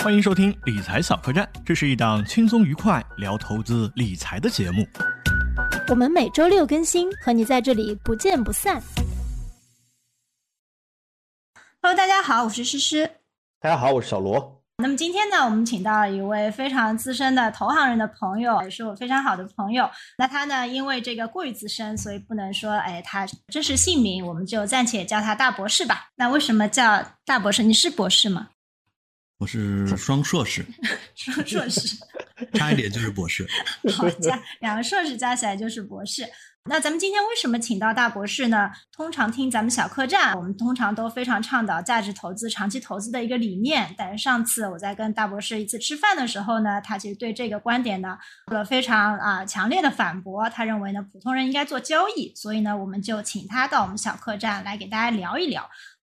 欢迎收听理财小客栈，这是一档轻松愉快聊投资理财的节目。我们每周六更新，和你在这里不见不散。Hello，大家好，我是诗诗。大家好，我是小罗。那么今天呢，我们请到了一位非常资深的投行人的朋友，也是我非常好的朋友。那他呢，因为这个过于资深，所以不能说哎他真实姓名，我们就暂且叫他大博士吧。那为什么叫大博士？你是博士吗？我是双硕士，双硕士，差一点就是博士。好加两个硕士加起来就是博士。那咱们今天为什么请到大博士呢？通常听咱们小客栈，我们通常都非常倡导价值投资、长期投资的一个理念。但是上次我在跟大博士一次吃饭的时候呢，他其实对这个观点呢做了非常啊强烈的反驳。他认为呢，普通人应该做交易。所以呢，我们就请他到我们小客栈来给大家聊一聊。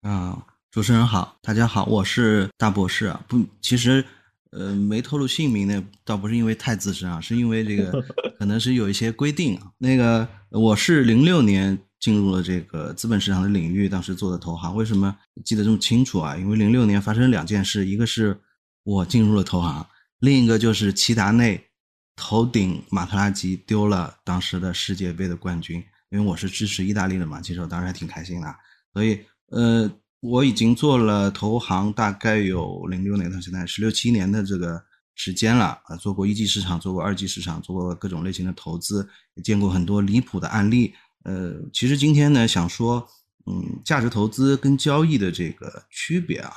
嗯。主持人好，大家好，我是大博士啊。不，其实，呃，没透露姓名呢，倒不是因为太资深啊，是因为这个 可能是有一些规定啊。那个，我是零六年进入了这个资本市场的领域，当时做的投行。为什么记得这么清楚啊？因为零六年发生两件事，一个是我进入了投行，另一个就是齐达内头顶马特拉吉丢了当时的世界杯的冠军。因为我是支持意大利的嘛，其实我当时还挺开心的。所以，呃。我已经做了投行，大概有零六年到现在十六七年的这个时间了啊，做过一级市场，做过二级市场，做过各种类型的投资，也见过很多离谱的案例。呃，其实今天呢，想说，嗯，价值投资跟交易的这个区别啊，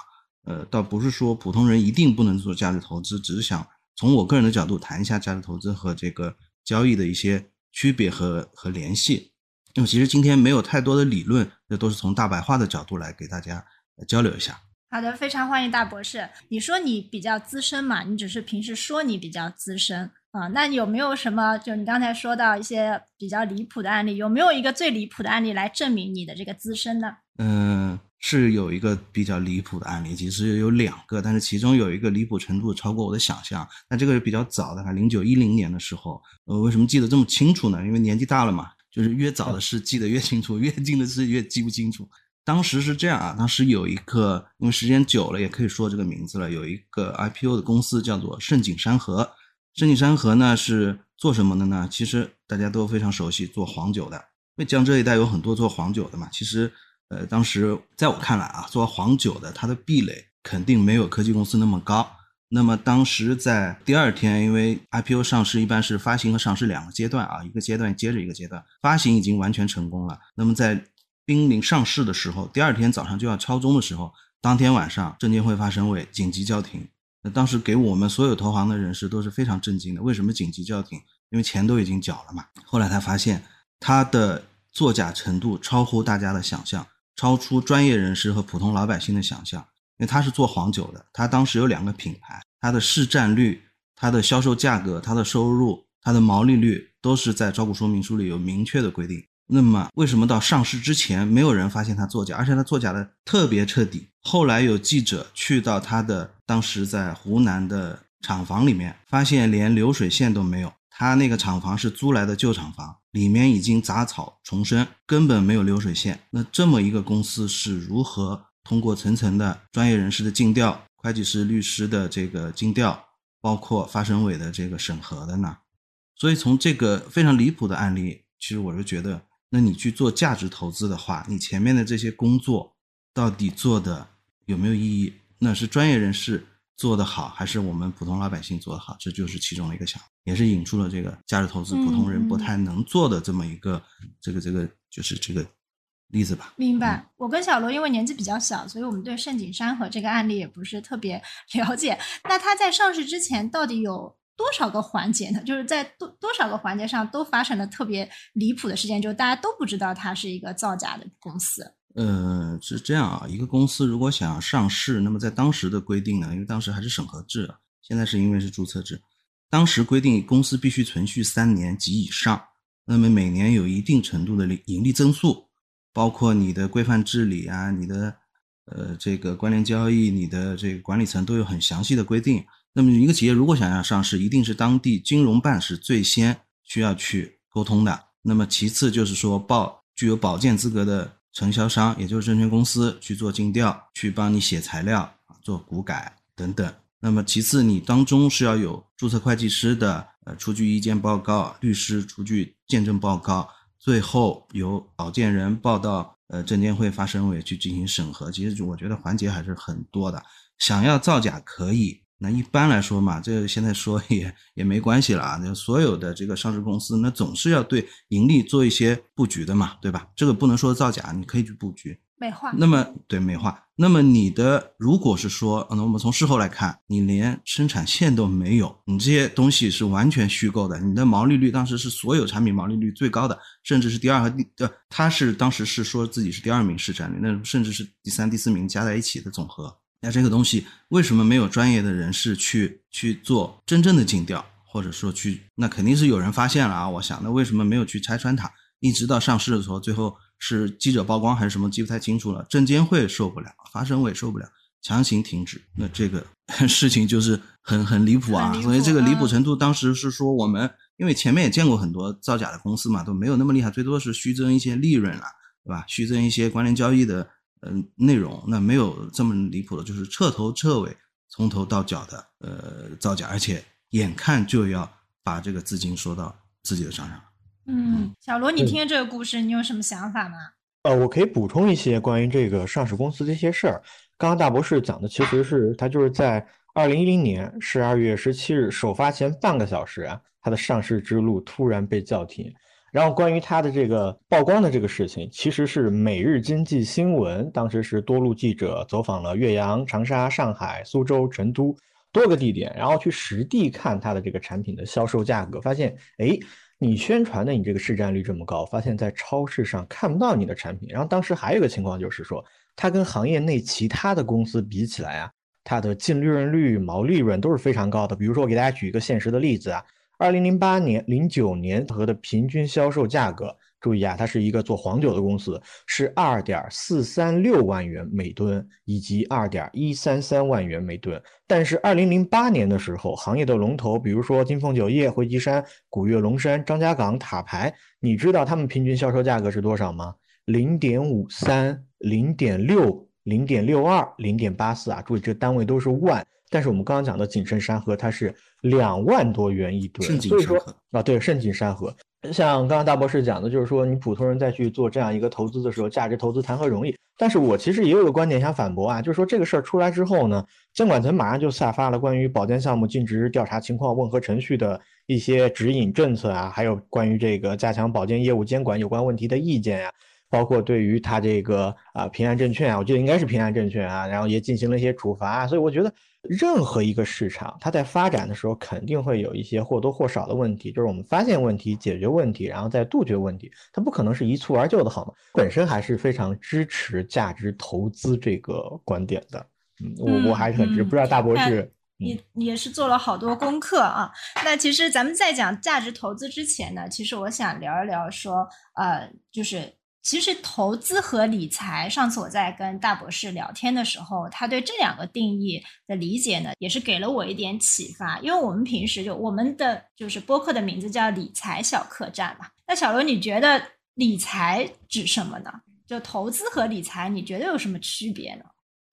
呃，倒不是说普通人一定不能做价值投资，只是想从我个人的角度谈一下价值投资和这个交易的一些区别和和联系。那么其实今天没有太多的理论，这都是从大白话的角度来给大家交流一下。好的，非常欢迎大博士。你说你比较资深嘛？你只是平时说你比较资深啊？那有没有什么？就你刚才说到一些比较离谱的案例，有没有一个最离谱的案例来证明你的这个资深呢？嗯，是有一个比较离谱的案例，其实有两个，但是其中有一个离谱程度超过我的想象。那这个是比较早的，零九一零年的时候，呃，为什么记得这么清楚呢？因为年纪大了嘛。就是越早的事记得越清楚，越近的事越记不清楚。当时是这样啊，当时有一个，因为时间久了，也可以说这个名字了。有一个 IPO 的公司叫做盛景山河。盛景山河呢是做什么的呢？其实大家都非常熟悉，做黄酒的。因为江浙一带有很多做黄酒的嘛。其实，呃，当时在我看来啊，做黄酒的它的壁垒肯定没有科技公司那么高。那么当时在第二天，因为 IPO 上市一般是发行和上市两个阶段啊，一个阶段接着一个阶段，发行已经完全成功了。那么在濒临上市的时候，第二天早上就要敲钟的时候，当天晚上证监会发审委紧急叫停。那当时给我们所有投行的人士都是非常震惊的。为什么紧急叫停？因为钱都已经缴了嘛。后来他发现，他的作假程度超乎大家的想象，超出专业人士和普通老百姓的想象。因为他是做黄酒的，他当时有两个品牌，他的市占率、他的销售价格、他的收入、他的毛利率都是在招股说明书里有明确的规定。那么为什么到上市之前没有人发现他作假，而且他作假的特别彻底？后来有记者去到他的当时在湖南的厂房里面，发现连流水线都没有。他那个厂房是租来的旧厂房，里面已经杂草丛生，根本没有流水线。那这么一个公司是如何？通过层层的专业人士的尽调，会计师、律师的这个尽调，包括发审委的这个审核的呢。所以从这个非常离谱的案例，其实我是觉得，那你去做价值投资的话，你前面的这些工作到底做的有没有意义？那是专业人士做的好，还是我们普通老百姓做的好？这就是其中的一个想，也是引出了这个价值投资普通人不太能做的这么一个这个这个就是这个。例子吧，明白。我跟小罗因为年纪比较小，所以我们对盛景山河这个案例也不是特别 了解。那它在上市之前到底有多少个环节呢？就是在多多少个环节上都发生了特别离谱的事件，就大家都不知道它是一个造假的公司。呃，是这样啊，一个公司如果想要上市，那么在当时的规定呢，因为当时还是审核制，现在是因为是注册制，当时规定公司必须存续三年及以上，那么每年有一定程度的盈利增速。包括你的规范治理啊，你的呃这个关联交易，你的这个管理层都有很详细的规定。那么一个企业如果想要上市，一定是当地金融办是最先需要去沟通的。那么其次就是说报具有保荐资格的承销商，也就是证券公司去做尽调，去帮你写材料、做股改等等。那么其次，你当中是要有注册会计师的呃出具意见报告，律师出具见证报告，最后由保荐人报到呃证监会发审委去进行审核。其实我觉得环节还是很多的。想要造假可以，那一般来说嘛，这现在说也也没关系了啊。那所有的这个上市公司，那总是要对盈利做一些布局的嘛，对吧？这个不能说造假，你可以去布局。美化。那么对美化，那么你的如果是说，那我们从事后来看，你连生产线都没有，你这些东西是完全虚构的。你的毛利率当时是所有产品毛利率最高的，甚至是第二和第呃，他是当时是说自己是第二名市占率，那甚至是第三、第四名加在一起的总和。那这个东西为什么没有专业的人士去去做真正的尽调，或者说去，那肯定是有人发现了啊。我想，那为什么没有去拆穿它？一直到上市的时候，最后。是记者曝光还是什么，记不太清楚了。证监会受不了，发审委受不了，强行停止。那这个 事情就是很很离谱啊！所以这个离谱程度，当时是说我们，因为前面也见过很多造假的公司嘛，都没有那么厉害，最多是虚增一些利润了，对吧？虚增一些关联交易的嗯内容，那没有这么离谱的，就是彻头彻尾从头到脚的呃造假，而且眼看就要把这个资金收到自己的账上。嗯，小罗，你听这个故事，你有什么想法吗？呃，我可以补充一些关于这个上市公司这些事儿。刚刚大博士讲的其实是他就是在二零一零年十二月十七日首发前半个小时啊，他的上市之路突然被叫停。然后关于他的这个曝光的这个事情，其实是每日经济新闻当时是多路记者走访了岳阳、长沙、上海、苏州、成都多个地点，然后去实地看他的这个产品的销售价格，发现哎。你宣传的你这个市占率这么高，发现在超市上看不到你的产品。然后当时还有一个情况就是说，它跟行业内其他的公司比起来啊，它的净利润率、毛利润都是非常高的。比如说，我给大家举一个现实的例子啊，二零零八年、零九年和的平均销售价格。注意啊，它是一个做黄酒的公司，是二点四三六万元每吨以及二点一三三万元每吨。但是二零零八年的时候，行业的龙头，比如说金凤酒业、惠集山、古越龙山、张家港、塔牌，你知道他们平均销售价格是多少吗？零点五三、零点六、零点六二、零点八四啊！注意，这单位都是万。但是我们刚刚讲的景盛山河，它是两万多元一吨，所以说啊，对，盛景山河。像刚刚大博士讲的，就是说你普通人再去做这样一个投资的时候，价值投资谈何容易？但是我其实也有个观点想反驳啊，就是说这个事儿出来之后呢，监管层马上就下发了关于保荐项目尽职调查情况问核程序的一些指引政策啊，还有关于这个加强保荐业务监管有关问题的意见呀。包括对于他这个啊平安证券啊，我记得应该是平安证券啊，然后也进行了一些处罚，所以我觉得任何一个市场，它在发展的时候肯定会有一些或多或少的问题，就是我们发现问题、解决问题，然后再杜绝问题，它不可能是一蹴而就的，好吗？本身还是非常支持价值投资这个观点的，嗯，我我还是很支持，不知道大博士，你也是做了好多功课啊。那其实咱们在讲价值投资之前呢，其实我想聊一聊说，呃，就是。其实投资和理财，上次我在跟大博士聊天的时候，他对这两个定义的理解呢，也是给了我一点启发。因为我们平时就我们的就是播客的名字叫理财小客栈嘛。那小罗，你觉得理财指什么呢？就投资和理财，你觉得有什么区别呢？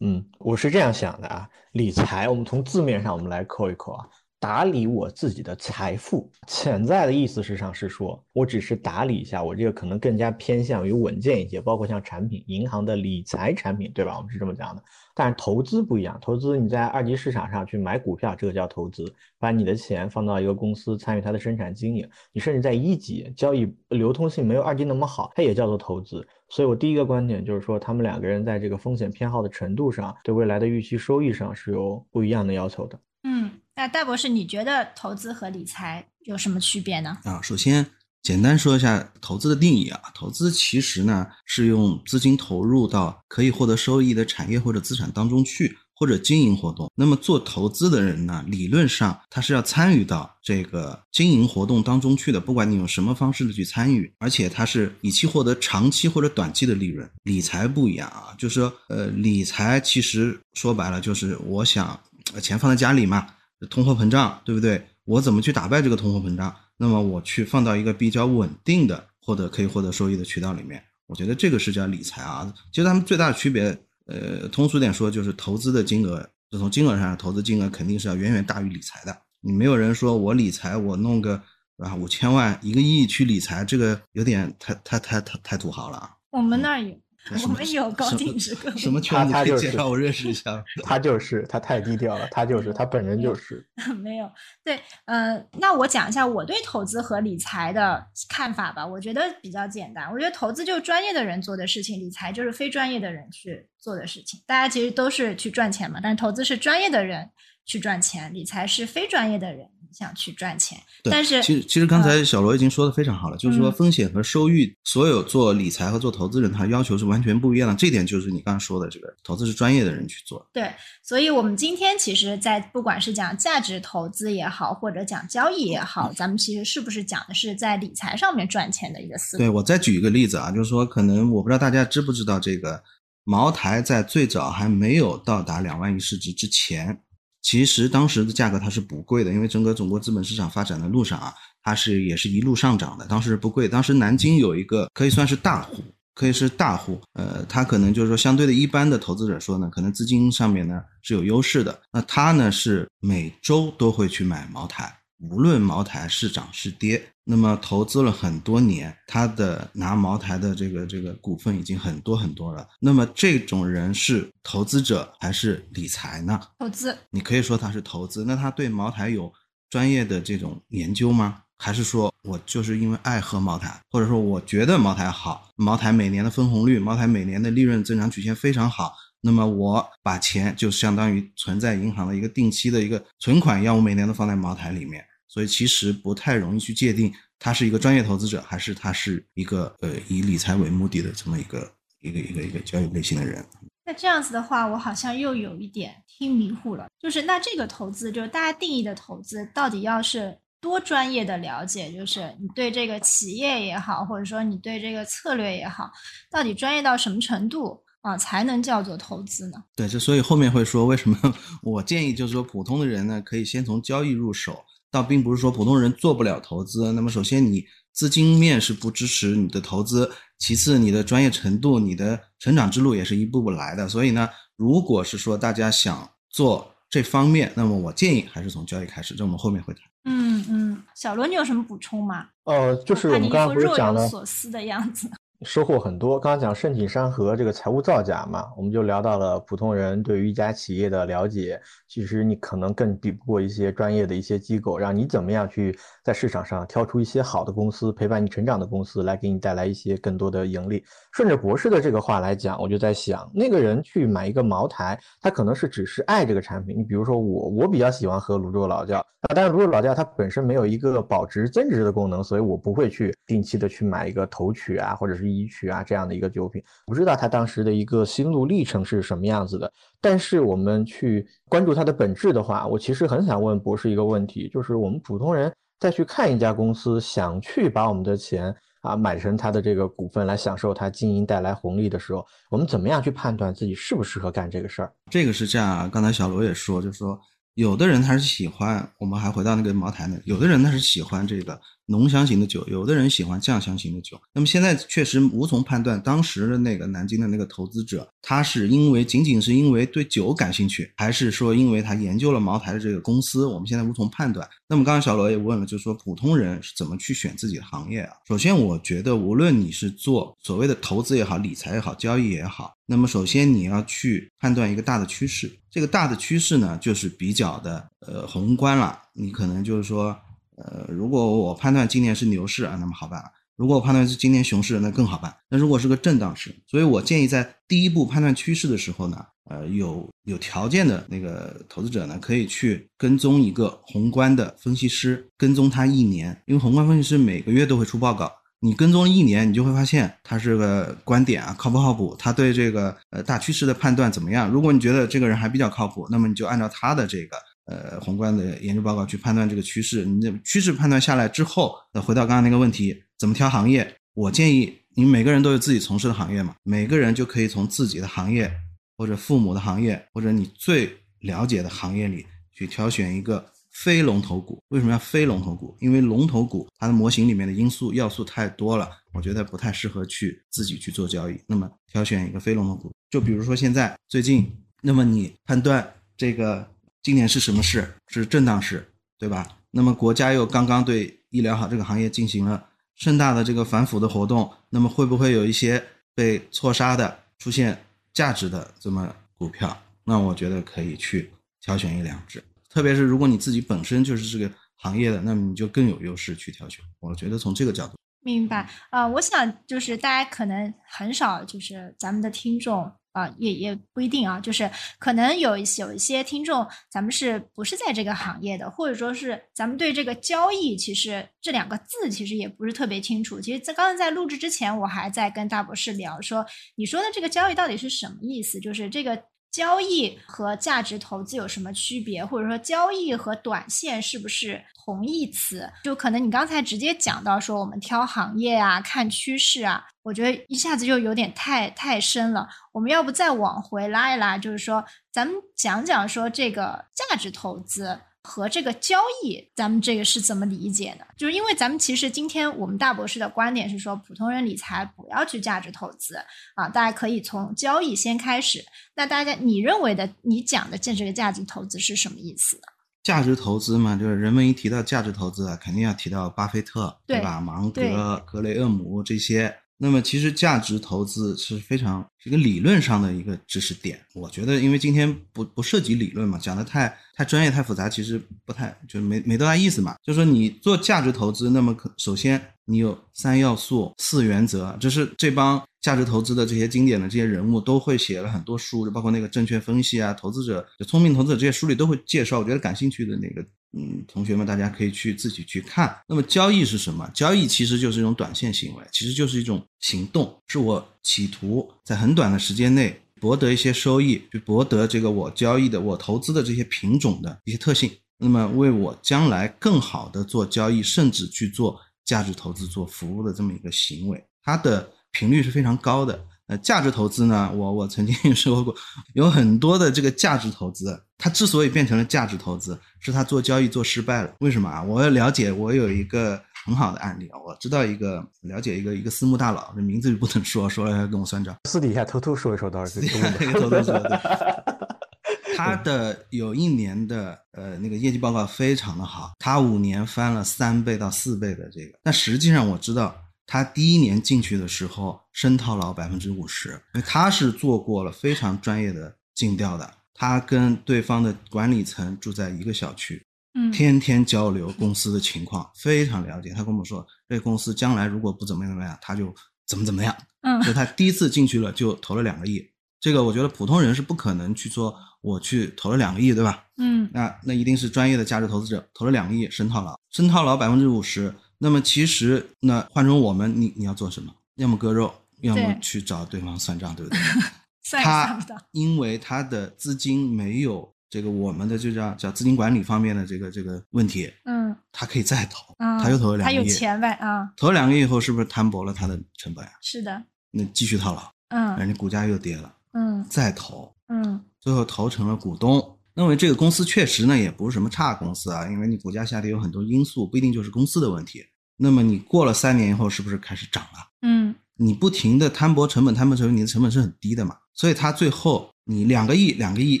嗯，我是这样想的啊，理财，我们从字面上我们来扣一扣啊。打理我自己的财富，潜在的意思实上是说，我只是打理一下，我这个可能更加偏向于稳健一些，包括像产品、银行的理财产品，对吧？我们是这么讲的。但是投资不一样，投资你在二级市场上去买股票，这个叫投资，把你的钱放到一个公司参与它的生产经营，你甚至在一级交易流通性没有二级那么好，它也叫做投资。所以我第一个观点就是说，他们两个人在这个风险偏好的程度上，对未来的预期收益上是有不一样的要求的。嗯。那戴博士，你觉得投资和理财有什么区别呢？啊，首先简单说一下投资的定义啊。投资其实呢是用资金投入到可以获得收益的产业或者资产当中去，或者经营活动。那么做投资的人呢，理论上他是要参与到这个经营活动当中去的，不管你用什么方式的去参与，而且他是以期获得长期或者短期的利润。理财不一样啊，就是说，呃，理财其实说白了就是我想钱放在家里嘛。通货膨胀，对不对？我怎么去打败这个通货膨胀？那么我去放到一个比较稳定的获得可以获得收益的渠道里面，我觉得这个是叫理财啊。其实他们最大的区别，呃，通俗点说就是投资的金额就从金额上，投资金额肯定是要远远大于理财的。你没有人说我理财，我弄个啊五千万、一个亿去理财，这个有点太太太太太土豪了啊。我们那儿有。我们有高净值客户什么圈子他他就是可以介绍我认识一下？他就是他太低调了，他就是他本人就是。没有，对，呃，那我讲一下我对投资和理财的看法吧。我觉得比较简单，我觉得投资就是专业的人做的事情，理财就是非专业的人去做的事情。大家其实都是去赚钱嘛，但投资是专业的人去赚钱，理财是非专业的人想去赚钱。但是其实其实刚才小罗已经说的非常好了，就是说嗯风险和收益，所有做理财和做投资人他要求是完全不一样的。这点就是你刚刚说的，这个投资是专业的人去做。对，所以我们今天其实，在不管是讲价值投资也好，或者讲交易也好，咱们其实是不是讲的是在理财上面赚钱的一个思路？对我再举一个例子啊，就是说可能我不知道大家知不知道，这个茅台在最早还没有到达两万亿市值之前，其实当时的价格它是不贵的，因为整个中国资本市场发展的路上啊，它是也是一路上涨的，当时不贵。当时南京有一个可以算是大户，可以是大户，呃，他可能就是说相对的一般的投资者说呢，可能资金上面呢是有优势的，那他呢是每周都会去买茅台。无论茅台是涨是跌，那么投资了很多年，他的拿茅台的这个这个股份已经很多很多了。那么这种人是投资者还是理财呢？投资，你可以说他是投资，那他对茅台有专业的这种研究吗？还是说我就是因为爱喝茅台，或者说我觉得茅台好，茅台每年的分红率，茅台每年的利润增长曲线非常好，那么我把钱就相当于存在银行的一个定期的一个存款一样，我每年都放在茅台里面，所以其实不太容易去界定他是一个专业投资者，还是他是一个呃以理财为目的的这么一个一个一个一个交易类型的人。那这样子的话，我好像又有一点听迷糊了。就是那这个投资，就是大家定义的投资，到底要是多专业的了解？就是你对这个企业也好，或者说你对这个策略也好，到底专业到什么程度啊，才能叫做投资呢？对，就所以后面会说为什么 我建议就是说普通的人呢，可以先从交易入手，倒并不是说普通人做不了投资。那么首先你资金面是不支持你的投资，其次你的专业程度、你的成长之路也是一步步来的。所以呢，如果是说大家想做这方面，那么我建议还是从交易开始，这我们后面会谈。嗯嗯，小罗，你有什么补充吗？呃，就是我们刚刚不是副若有讲了所思的样子。收获很多。刚刚讲盛景山和这个财务造假嘛，我们就聊到了普通人对于一家企业的了解。其实你可能更比不过一些专业的一些机构，让你怎么样去在市场上挑出一些好的公司，陪伴你成长的公司，来给你带来一些更多的盈利。顺着博士的这个话来讲，我就在想，那个人去买一个茅台，他可能是只是爱这个产品。你比如说我，我比较喜欢喝泸州老窖啊，但是泸州老窖它本身没有一个保值增值的功能，所以我不会去定期的去买一个头取啊，或者是一曲啊这样的一个酒品。不知道他当时的一个心路历程是什么样子的。但是我们去关注它的本质的话，我其实很想问博士一个问题，就是我们普通人再去看一家公司，想去把我们的钱啊买成它的这个股份来享受它经营带来红利的时候，我们怎么样去判断自己适不适合干这个事儿？这个是这样啊，刚才小罗也说，就是说有的人他是喜欢，我们还回到那个茅台呢，有的人他是喜欢这个浓香型的酒，有的人喜欢酱香型的酒。那么现在确实无从判断，当时的那个南京的那个投资者，他是因为仅仅是因为对酒感兴趣，还是说因为他研究了茅台的这个公司，我们现在无从判断。那么刚刚小罗也问了，就是说普通人是怎么去选自己的行业啊？首先，我觉得无论你是做所谓的投资也好、理财也好、交易也好，那么首先你要去判断一个大的趋势。这个大的趋势呢，就是比较的呃宏观了。你可能就是说，呃，如果我判断今年是牛市啊，那么好办了。如果我判断是今年熊市，那更好办。那如果是个震荡市，所以我建议在第一步判断趋势的时候呢，呃，有有条件的那个投资者呢，可以去跟踪一个宏观的分析师，跟踪他一年，因为宏观分析师每个月都会出报告。你跟踪一年，你就会发现他是个观点啊靠不靠谱，他对这个呃大趋势的判断怎么样。如果你觉得这个人还比较靠谱，那么你就按照他的这个呃宏观的研究报告去判断这个趋势。你的趋势判断下来之后，呃回到刚刚那个问题，怎么挑行业？我建议你每个人都有自己从事的行业嘛，每个人就可以从自己的行业或者父母的行业或者你最了解的行业里去挑选一个。非龙头股为什么要非龙头股？因为龙头股它的模型里面的因素要素太多了，我觉得不太适合去自己去做交易。那么挑选一个非龙头股，就比如说现在最近，那么你判断这个今年是什么市？是震荡市，对吧？那么国家又刚刚对医疗好这个行业进行了盛大的这个反腐的活动，那么会不会有一些被错杀的、出现价值的这么股票？那我觉得可以去挑选一两只，特别是如果你自己本身就是这个行业的，那么你就更有优势去挑选。我觉得从这个角度。明白啊、我想就是大家可能很少，就是咱们的听众啊、也也不一定啊，就是可能有一些有一些听众，咱们是不是在这个行业的，或者说是咱们对这个交易，其实这两个字其实也不是特别清楚。其实，在刚才在录制之前，我还在跟大博士聊说，你说的这个交易到底是什么意思？就是这个。交易和价值投资有什么区别？或者说，交易和短线是不是同义词？就可能你刚才直接讲到说，我们挑行业啊、看趋势啊，我觉得一下子就有点太太深了。我们要不再往回拉一拉，就是说，咱们讲讲说这个价值投资。和这个交易，咱们这个是怎么理解的？就是因为咱们其实今天我们大博士的观点是说，普通人理财不要去价值投资啊，大家可以从交易先开始。那大家你认为的，你讲的这这个价值投资是什么意思呢？价值投资嘛，就是人们一提到价值投资啊，肯定要提到巴菲特，对对吧？芒格、格雷厄姆这些。那么其实价值投资是非常一个理论上的一个知识点。我觉得，因为今天不不涉及理论嘛，讲的太太专业太复杂，其实不太就没没多大意思嘛。就说你做价值投资，那么可首先你有三要素、四原则，就是这帮价值投资的这些经典的这些人物都会写了很多书，包括那个证券分析啊、投资者、就聪明投资者这些书里都会介绍。我觉得感兴趣的那个嗯同学们，大家可以去自己去看。那么交易是什么？交易其实就是一种短线行为，其实就是一种行动，是我企图在很短的时间内博得一些收益，去博得这个我交易的、我投资的这些品种的一些特性。那么为我将来更好的做交易，甚至去做价值投资、做服务的这么一个行为，它的频率是非常高的。呃，价值投资呢，我我曾经说过，有很多的这个价值投资，它之所以变成了价值投资，是它做交易做失败了。为什么啊？我了解，我有一个很好的案例啊，我知道一个了解一个一个私募大佬，这名字就不能说，说了要跟我算账。私底下偷偷说一说倒是中这个投资者对，他的有一年的呃那个业绩报告非常的好，他五年翻了三倍到四倍的这个，但实际上我知道他第一年进去的时候深套牢百分之五十，因为他是做过了非常专业的尽调的，他跟对方的管理层住在一个小区，嗯天天交流公司的情况，非常了解。他跟我说，这公司将来如果不怎么怎么样，他就怎么怎么样。嗯所以他第一次进去了就投了两个亿，这个我觉得普通人是不可能去做我去投了两个亿，对吧？嗯那那一定是专业的价值投资者投了两个亿深套牢，深套牢百分之五十。那么其实那换成我们，你你要做什么？要么割肉，要么去找对方算账，对不对？他。因为他的资金没有这个我们的就叫叫资金管理方面的这个这个问题，嗯他可以再投，嗯，他又投了两他有个亿，钱呗啊，投了两个亿以后是不是摊薄了他的成本啊？是的，那继续套牢，嗯人家股价又跌了，嗯再投，嗯最后投成了股东。认为这个公司确实呢也不是什么差公司啊，因为你股价下跌有很多因素，不一定就是公司的问题。那么你过了三年以后，是不是开始涨了？嗯你不停的摊薄成本，摊薄成本，你的成本是很低的嘛，所以它最后你两个亿、两个亿、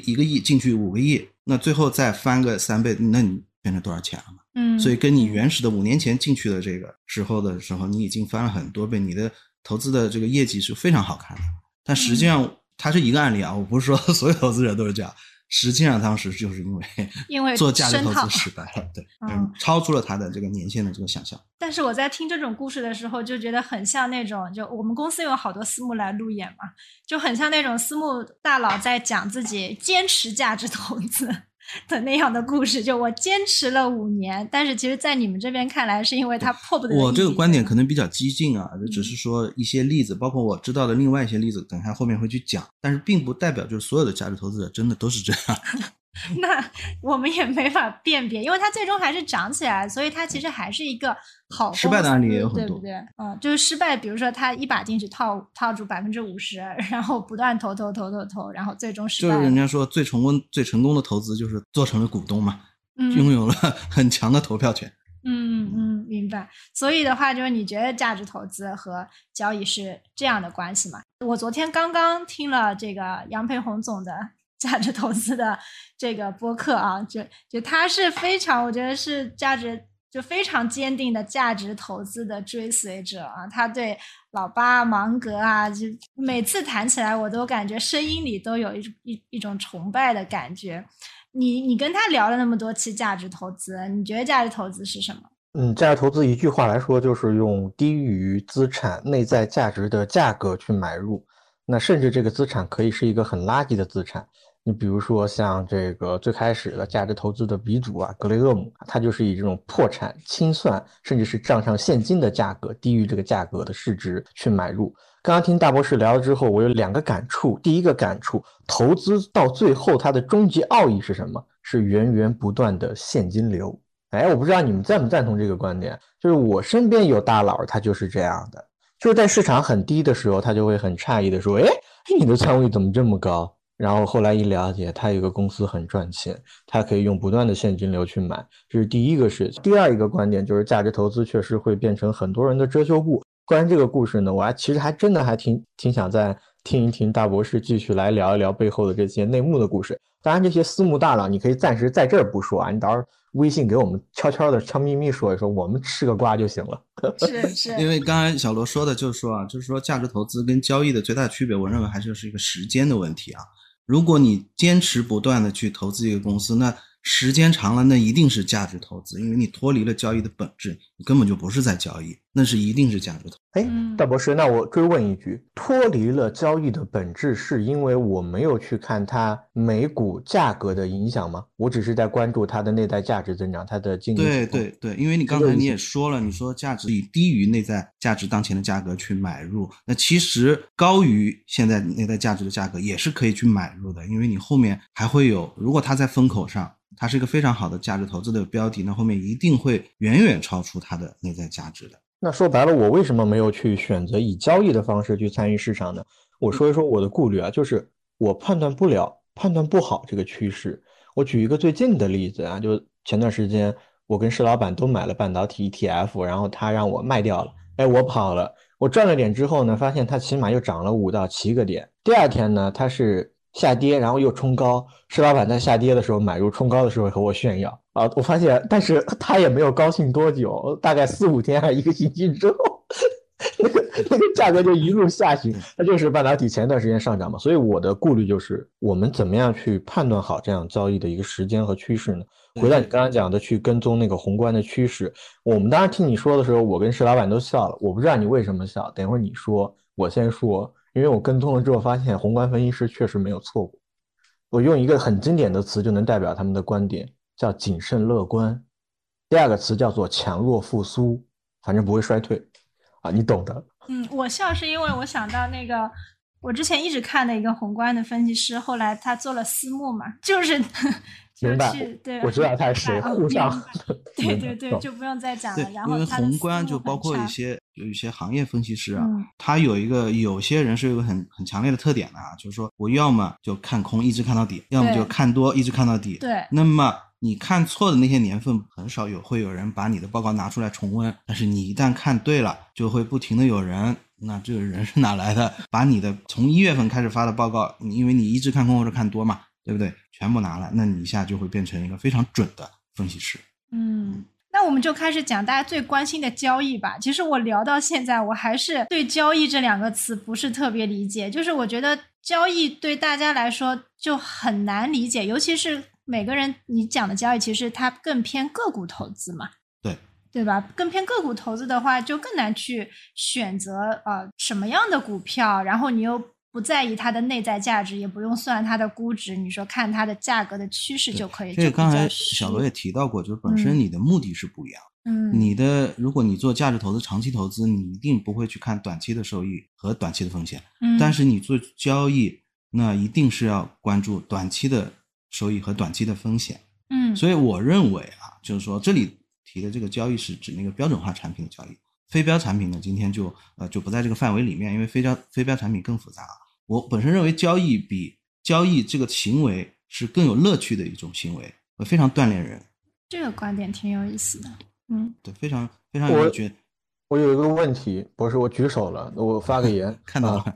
一个亿进去五个亿，那最后再翻个三倍，那你变成多少钱了嘛？嗯，所以跟你原始的五年前进去的这个时候的时候，你已经翻了很多倍，你的投资的这个业绩是非常好看的。但实际上它是一个案例啊，我不是说 所有投资者都是这样。实际上当时就是因为 因为做价值投资失败了，对，超出了他的这个年限的这个想象。但是我在听这种故事的时候，就觉得很像那种，就我们公司有好多私募来路演嘛，就很像那种私募大佬在讲自己坚持价值投资 的那样的故事。就我坚持了五年，但是其实，在你们这边看来，是因为他迫不得已。我这个观点可能能比较激进啊，就只是说一些例子，包括我知道的另外一些例子，等下后面会去讲，但是并不代表就是所有的价值投资者真的都是这样。那我们也没法辨别，因为它最终还是涨起来，所以它其实还是一个好失败的案例也有很多对不对？嗯，就是失败，比如说他一把进去套套住百分之五十，然后不断投投投投投，然后最终失败。就是人家说最成功最成功的投资就是做成了股东嘛，嗯拥有了 很强的投票权。嗯嗯，明白。所以的话，就是你觉得价值投资和交易是这样的关系吗？我昨天刚刚听了这个杨培红总的价值投资的这个播客啊，就就他是非常，我觉得是价值就非常坚定的价值投资的追随者啊。他对老八芒格啊，就每次谈起来，我都感觉声音里都有一一一种崇拜的感觉。你你跟他聊了那么多期价值投资，你觉得价值投资是什么？嗯，价值投资一句话来说，就是用低于资产内在价值的价格去买入。那甚至这个资产可以是一个很垃圾的资产。你比如说像这个最开始的价值投资的鼻祖啊，格雷厄姆，他就是以这种破产清算，甚至是账上现金的价格低于这个价格的市值去买入。刚刚听大博士聊了之后，我有两个感触。第一个感触，投资到最后它的终极奥义是什么？是源源不断的现金流。哎，我不知道你们赞不赞同这个观点。就是我身边有大佬，他就是这样的，就是在市场很低的时候，他就会很诧异的说：“哎，你的仓位怎么这么高？”然后后来一了解，他有个公司很赚钱，他可以用不断的现金流去买，这是第一个事情。第二一个观点就是价值投资确实会变成很多人的遮羞布。关于这个故事呢，我还其实还真的还挺挺想再听一听大博士继续来聊一聊背后的这些内幕的故事。当然，这些私募大佬你可以暂时在这儿不说啊，你到时候微信给我们悄悄的悄咪咪说一说，我们吃个瓜就行了。是是。因为刚才小罗说的就是说啊，就是说价值投资跟交易的最大区别，我认为还是是一个时间的问题啊。如果你坚持不断的去投资一个公司，那时间长了，那一定是价值投资，因为你脱离了交易的本质，你根本就不是在交易，那是一定是价值投。哎，大博士，那我追问一句：脱离了交易的本质，是因为我没有去看它每股价格的影响吗？我只是在关注它的内在价值增长，它的净利。对对对，因为你刚才你也说了，你说价值以低于内在价值当前的价格去买入，那其实高于现在内在价值的价格也是可以去买入的，因为你后面还会有，如果它在风口上。它是一个非常好的价值投资的标的，那后面一定会远远超出它的内在价值的。那说白了，我为什么没有去选择以交易的方式去参与市场呢？我说一说我的顾虑啊，就是我判断不了、判断不好这个趋势。我举一个最近的例子啊，就前段时间我跟石老板都买了半导体 ETF，然后他让我卖掉了，哎，我跑了，我赚了点之后呢，发现它起码又涨了五到七个点。第二天呢，它是。下跌，然后又冲高。石老板在下跌的时候买入，冲高的时候和我炫耀啊！我发现，但是 他也没有高兴多久，大概四五天还是一个星期之后，那个那个价格就一路下行。那就是半导体前段时间上涨嘛，所以我的顾虑就是，我们怎么样去判断好这样交易的一个时间和趋势呢？回到你刚刚讲的，去跟踪那个宏观的趋势。我们当时听你说的时候，我跟石老板都笑了。我不知道你为什么笑，等会儿你说，我先说。因为我跟踪了之后发现，宏观分析师确实没有错过。我用一个很经典的词就能代表他们的观点，叫谨慎乐观。第二个词叫做强弱复苏，反正不会衰退啊，你懂的。嗯，我笑是因为我想到那个我之前一直看的一个宏观的分析师，后来他做了私募嘛，就是。明白，对，我知道他是谁，互相，对对对，就不用再讲了。然后，因为宏观就包括一些有一些行业分析师啊，他有一个有些人是有个很很强烈的特点的啊，就是说我要么就看空一直看到底，要么就看多一直看到底。对，那么你看错的那些年份很少有会有人把你的报告拿出来重温，但是你一旦看对了，就会不停的有人，那这个人是哪来的？把你的从一月份开始发的报告，因为你一直看空或者看多嘛。对不对？全部拿来，那你一下就会变成一个非常准的分析师。嗯，那我们就开始讲大家最关心的交易吧。其实我聊到现在，我还是对“交易”这两个词不是特别理解。就是我觉得交易对大家来说就很难理解，尤其是每个人你讲的交易，其实它更偏个股投资嘛。对，对吧？更偏个股投资的话，就更难去选择呃什么样的股票，然后你又。不在意它的内在价值，也不用算它的估值，你说看它的价格的趋势就可以。这个刚才小罗也提到过，就是本身你的目的是不一样。嗯，你的如果你做价值投资、长期投资，你一定不会去看短期的收益和短期的风险。嗯，但是你做交易，那一定是要关注短期的收益和短期的风险。嗯，所以我认为啊，就是说这里提的这个交易是指那个标准化产品的交易。非标产品呢，今天就呃就不在这个范围里面，因为非标非标产品更复杂。我本身认为交易比交易这个行为是更有乐趣的一种行为，非常锻炼人。这个观点挺有意思的，嗯，对，非常非常有趣。我有一个问题，博士我举手了，我发个言，看到了。啊，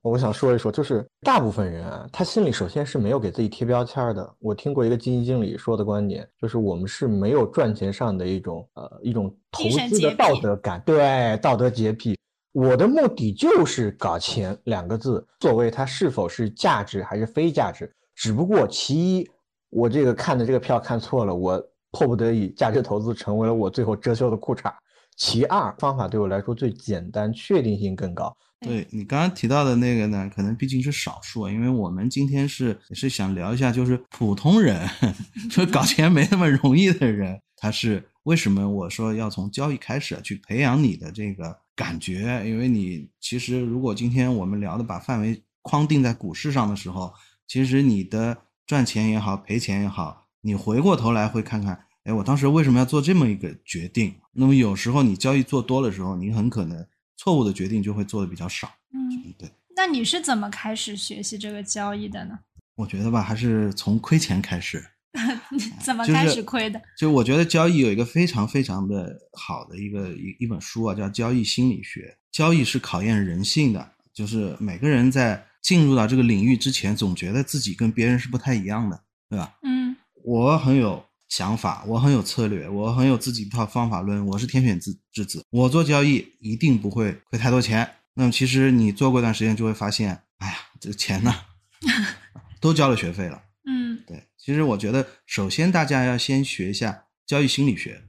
我想说一说，就是大部分人啊，他心里首先是没有给自己贴标签的。我听过一个基金经理说的观点，就是我们是没有赚钱上的一种呃一种投资的道德感，对道德洁癖。我的目的就是搞钱两个字，所谓它是否是价值还是非价值，只不过其一，我这个看的这个票看错了，我迫不得已价值投资成为了我最后遮羞的裤衩。其二，方法对我来说最简单，确定性更高。对你刚刚提到的那个呢，可能毕竟是少数，因为我们今天是是想聊一下，就是普通人，就搞钱没那么容易的人，他是为什么我说要从交易开始去培养你的这个感觉？因为你其实如果今天我们聊的把范围框定在股市上的时候，其实你的赚钱也好，赔钱也好，你回过头来会看看，哎，我当时为什么要做这么一个决定？那么有时候你交易做多的时候，你很可能。错误的决定就会做的比较少。嗯，对。那你是怎么开始学习这个交易的呢？我觉得吧，还是从亏钱开始。怎么开始亏的？就我觉得交易有一个非常非常的好的一个一一本书啊，叫《交易心理学》。交易是考验人性的，就是每个人在进入到这个领域之前，总觉得自己跟别人是不太一样的，对吧？嗯。我很有。想法，我很有策略，我很有自己一套方法论，我是天选之之子，我做交易一定不会亏太多钱。那么其实你做过一段时间，就会发现，哎呀，这个钱呢，都交了学费了。嗯，对。其实我觉得，首先大家要先学一下交易心理学，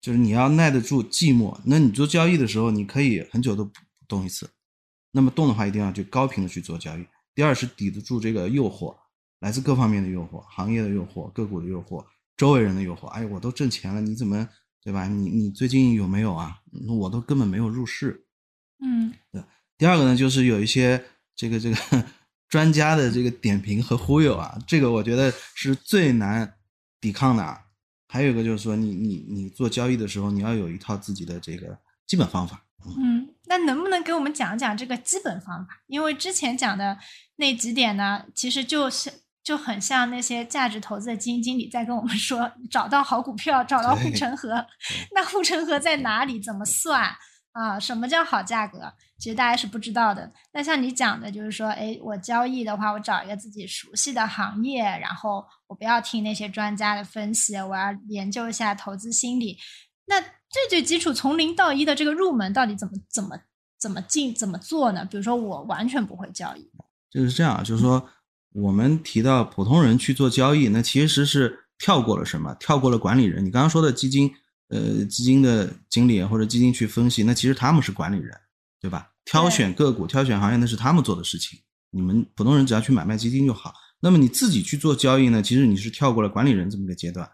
就是你要耐得住寂寞。那你做交易的时候，你可以很久都不动一次。那么动的话，一定要去高频的去做交易。第二是抵得住这个诱惑，来自各方面的诱惑，行业的诱惑，个股的诱惑。周围人的诱惑，哎，我都挣钱了，你怎么对吧？你你最近有没有啊？我都根本没有入市。嗯，对。第二个呢，就是有一些这个这个 专家的这个点评和忽悠啊，这个我觉得是最难抵抗的。啊。还有一个就是说，你你你做交易的时候，你要有一套自己的这个基本方法。嗯，那能不能给我们讲讲这个基本方法？因为之前讲的那几点呢，其实就是。就很像那些价值投资的基金经理在跟我们 说，找到好股票，找到护城河。那护城河在哪里？怎么算啊？什么叫好价格？其实大家是不知道的。那像你讲的，就是说，哎，我交易的话，我找一个自己熟悉的行业，然后我不要听那些专家的分析，我要研究一下投资心理。那最最基础，从零到一的这个入门，到底怎么怎么怎么进怎么做呢？比如说，我完全不会交易。就是这样，就是说。我们提到普通人去做交易，那其实是跳过了什么？跳过了管理人。你刚刚说的基金，呃，基金的经理或者基金去分析，那其实他们是管理人，对吧？挑选个股、挑选行业，那是他们做的事情。你们普通人只要去买卖基金就好。那么你自己去做交易呢？其实你是跳过了管理人这么一个阶段，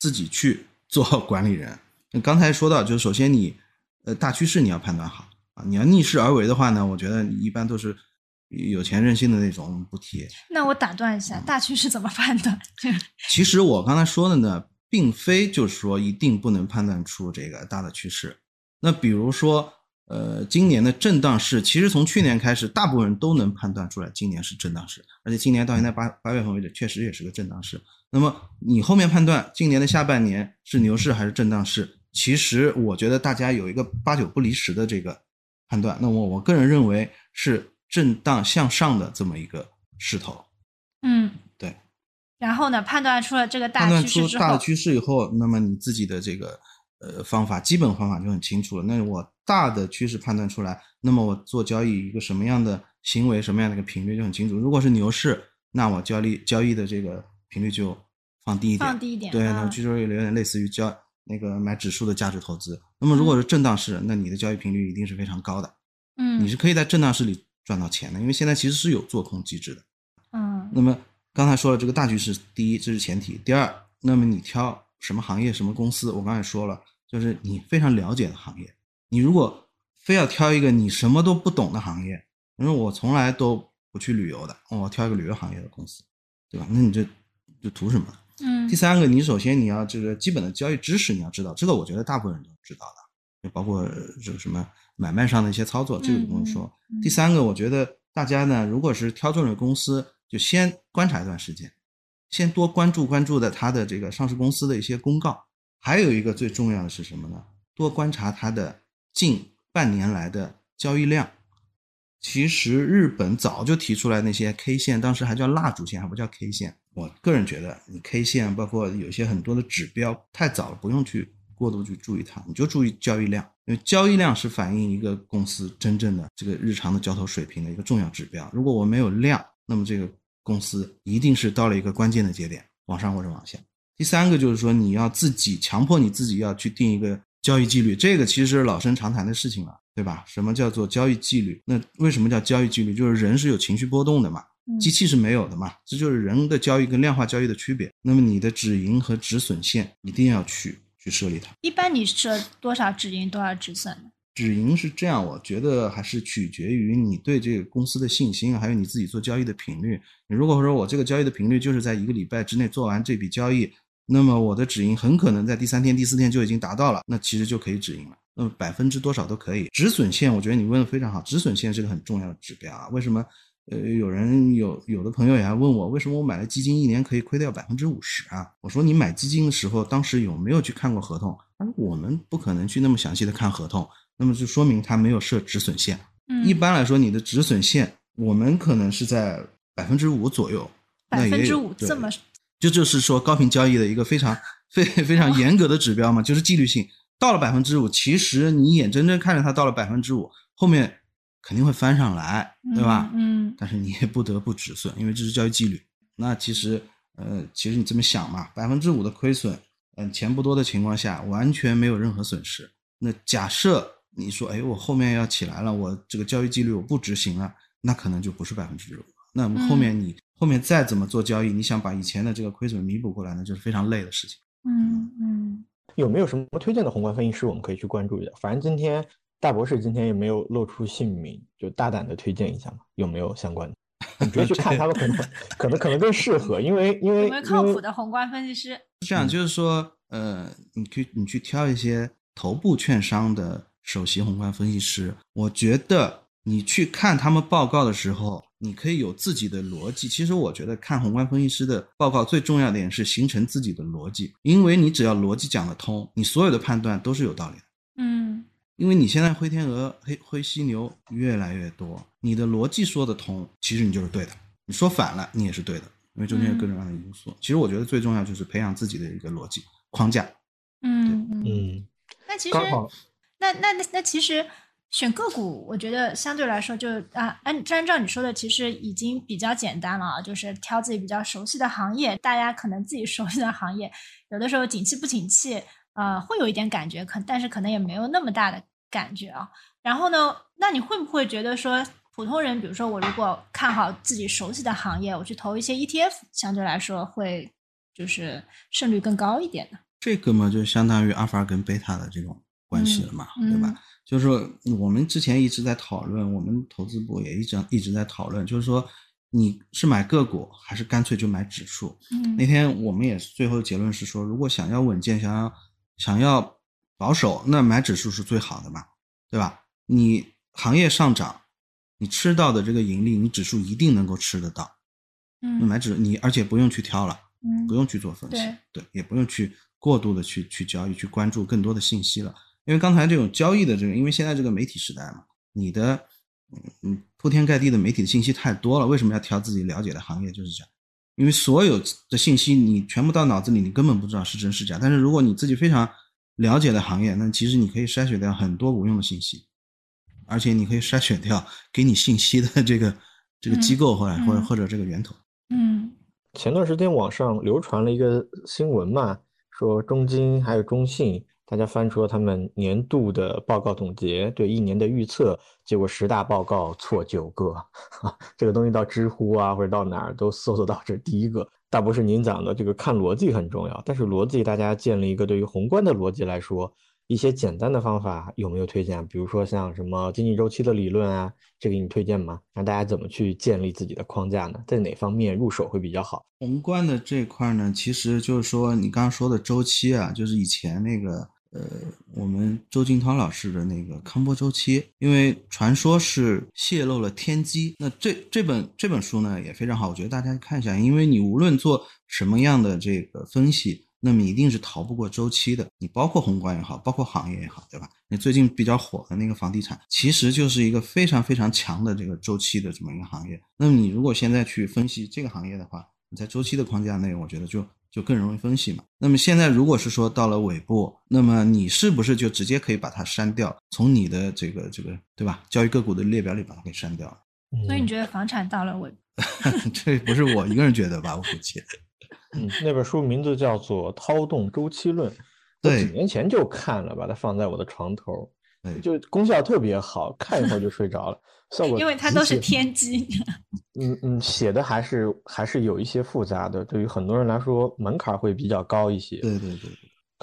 自己去做 管理人。那刚才说到，就是首先你，呃，大趋势你要判断好啊。你要逆势而为的话呢，我觉得你一般都是。有钱任性的那种不提。那我打断一下，大趋势怎么判断？其实我刚才说的呢，并非就是说一定不能判断出这个大的趋势。那比如说，呃，今年的震荡市，其实从去年开始，大部分人都能判断出来，今年是震荡市。而且今年到现在八八月份为止，确实也是个震荡市。那么你后面判断今年的下半年是牛市还是震荡市，其实我觉得大家有一个八九不离十的这个判断。那我我个人认为是。震荡向上的这么一个势头，嗯，对。然后呢，判断出了这个大趋势之后，大的趋势以后，那么你自己的这个呃方法，基本方法就很清楚了。那我大的趋势判断出来，那么我做交易一个什么样的行为，什么样的一个频率就很清楚。如果是牛市，那我交易交易的这个频率就放低一点，放低一点。对，那据说有点类似于交那个买指数的价值投资。那么如果是震荡市，那你的交易频率一定是非常高的。嗯，你是可以在震荡市里。赚到钱的，因为现在其实是有做空机制的，嗯。那么刚才说了这个大趋势，第一这是前提，第二，那么你挑什么行业、什么公司，我刚才说了，就是你非常了解的行业。你如果非要挑一个你什么都不懂的行业，因为我从来都不去旅游的，我挑一个旅游行业的公司，对吧？那你这就图什么？嗯。第三个，你首先你要这个基本的交易知识你要知道，这个我觉得大部分人都知道的，就包括这个什么。买卖上的一些操作，这个不用说。第三个，我觉得大家呢，如果是挑中了公司，就先观察一段时间，先多关注关注的它的这个上市公司的一些公告。还有一个最重要的是什么呢？多观察它的近半年来的交易量。其实日本早就提出来那些 K 线，当时还叫蜡烛线，还不叫 K 线。我个人觉得，你 K 线包括有些很多的指标太早了，不用去过度去注意它，你就注意交易量，因为交易量是反映一个公司真正的这个日常的交投水平的一个重要指标。如果我没有量，那么这个公司一定是到了一个关键的节点，往上或者往下。第三个就是说，你要自己强迫你自己要去定一个交易纪律，这个其实是老生常谈的事情了。对吧？什么叫做交易纪律？那为什么叫交易纪律？就是人是有情绪波动的嘛，机器是没有的嘛，这就是人的交易跟量化交易的区别。那么你的止盈和止损线一定要去去设立它。一般你设多少止盈，多少止损呢？止盈是这样，我觉得还是取决于你对这个公司的信心，还有你自己做交易的频率。你如果说我这个交易的频率就是在一个礼拜之内做完这笔交易，那么我的止盈很可能在第三天、第四天就已经达到了，那其实就可以止盈了。那么百分之多少都可以，止损线，我觉得你问的非常好，止损线是个很重要的指标啊。为什么？呃，有人有有的朋友也还问我，为什么我买了基金一年可以亏掉百分之五十啊？我说你买基金的时候，当时有没有去看过合同？他说我们不可能去那么详细的看合同，那么就说明他没有设止损线。嗯，一般来说，你的止损线我们可能是在百分之五左右，百分之五这么，这就是说高频交易的一个非常非非常严格的指标嘛，就是纪律性。到了百分之五，其实你眼睁睁看着它到了百分之五，后面肯定会翻上来，对吧？嗯。但是你也不得不止损，因为这是交易纪律。那其实，呃，其实你这么想嘛，百分之五的亏损，嗯，钱不多的情况下，完全没有任何损失。那假设你说，哎，我后面要起来了，我这个交易纪律我不执行了，那可能就不是百分之五。那么后面你后面再怎么做交易，你想把以前的这个亏损弥补过来，那就是非常累的事情。嗯嗯。有没有什么推荐的宏观分析师，我们可以去关注一下？反正今天大博士今天也没有露出姓名，就大胆的推荐一下嘛。有没有相关的？你直接去看他们，可能可能可能更适合，因为因为靠谱的宏观分析师这样，就是说，呃，你去你去挑一些头部券商的首席宏观分析师，我觉得你去看他们报告的时候。你可以有自己的逻辑。其实我觉得看宏观分析师的报告最重要的点是形成自己的逻辑，因为你只要逻辑讲得通，你所有的判断都是有道理的。嗯，因为你现在灰天鹅、黑灰犀牛越来越多，你的逻辑说得通，其实你就是对的。你说反了，你也是对的，因为中间有各种各样的因素。其实我觉得最重要就是培养自己的一个逻辑框架。嗯嗯，那其实那那那那其实。选个股，我觉得相对来说就啊，按按照你说的，其实已经比较简单了啊，就是挑自己比较熟悉的行业，大家可能自己熟悉的行业，有的时候景气不景气，呃，会有一点感觉，可但是可能也没有那么大的感觉啊。然后呢，那你会不会觉得说，普通人，比如说我如果看好自己熟悉的行业，我去投一些 ETF，相对来说会就是胜率更高一点呢？这个嘛，就相当于阿尔法跟贝塔的这种关系了嘛，对吧？就是说，我们之前一直在讨论，我们投资部也一直一直在讨论，就是说，你是买个股还是干脆就买指数？嗯，那天我们也最后结论是说，如果想要稳健，想要想要保守，那买指数是最好的嘛，对吧？你行业上涨，你吃到的这个盈利，你指数一定能够吃得到。嗯，买指你而且不用去挑了，嗯，不用去做分析，对对，也不用去过度的去去交易，去关注更多的信息了。因为刚才这种交易的这个，因为现在这个媒体时代嘛，你的嗯铺天盖地的媒体的信息太多了，为什么要挑自己了解的行业？就是这样，因为所有的信息你全部到脑子里，你根本不知道是真是假。但是如果你自己非常了解的行业，那其实你可以筛选掉很多无用的信息，而且你可以筛选掉给你信息的这个这个机构或者或者或者这个源头。嗯，前段时间网上流传了一个新闻嘛，说中金还有中信。大家翻出了他们年度的报告总结，对一年的预测，结果十大报告错九个，这个东西到知乎啊或者到哪儿都搜索到这是第一个。大博士，您讲的这个看逻辑很重要，但是逻辑大家建立一个对于宏观的逻辑来说，一些简单的方法有没有推荐？比如说像什么经济周期的理论啊，这个你推荐吗？让大家怎么去建立自己的框架呢？在哪方面入手会比较好？宏观的这块呢，其实就是说你刚刚说的周期啊，就是以前那个。呃，我们周金涛老师的那个康波周期，因为传说是泄露了天机，那这这本这本书呢也非常好，我觉得大家看一下，因为你无论做什么样的这个分析，那么一定是逃不过周期的。你包括宏观也好，包括行业也好，对吧？你最近比较火的那个房地产，其实就是一个非常非常强的这个周期的这么一个行业。那么你如果现在去分析这个行业的话，你在周期的框架内，我觉得就就更容易分析嘛。那么现在如果是说到了尾部，那么你是不是就直接可以把它删掉，从你的这个这个对吧？交易个股的列表里把它给删掉了？所以你觉得房产到了尾部？这不是我一个人觉得吧？我估计。嗯，那本书名字叫做《涛动周期论》，我几年前就看了，把它放在我的床头，就功效特别好，看一会儿就睡着了，效果。因为它都是天机。嗯嗯，写的还是还是有一些复杂的，对于很多人来说门槛会比较高一些。对对对。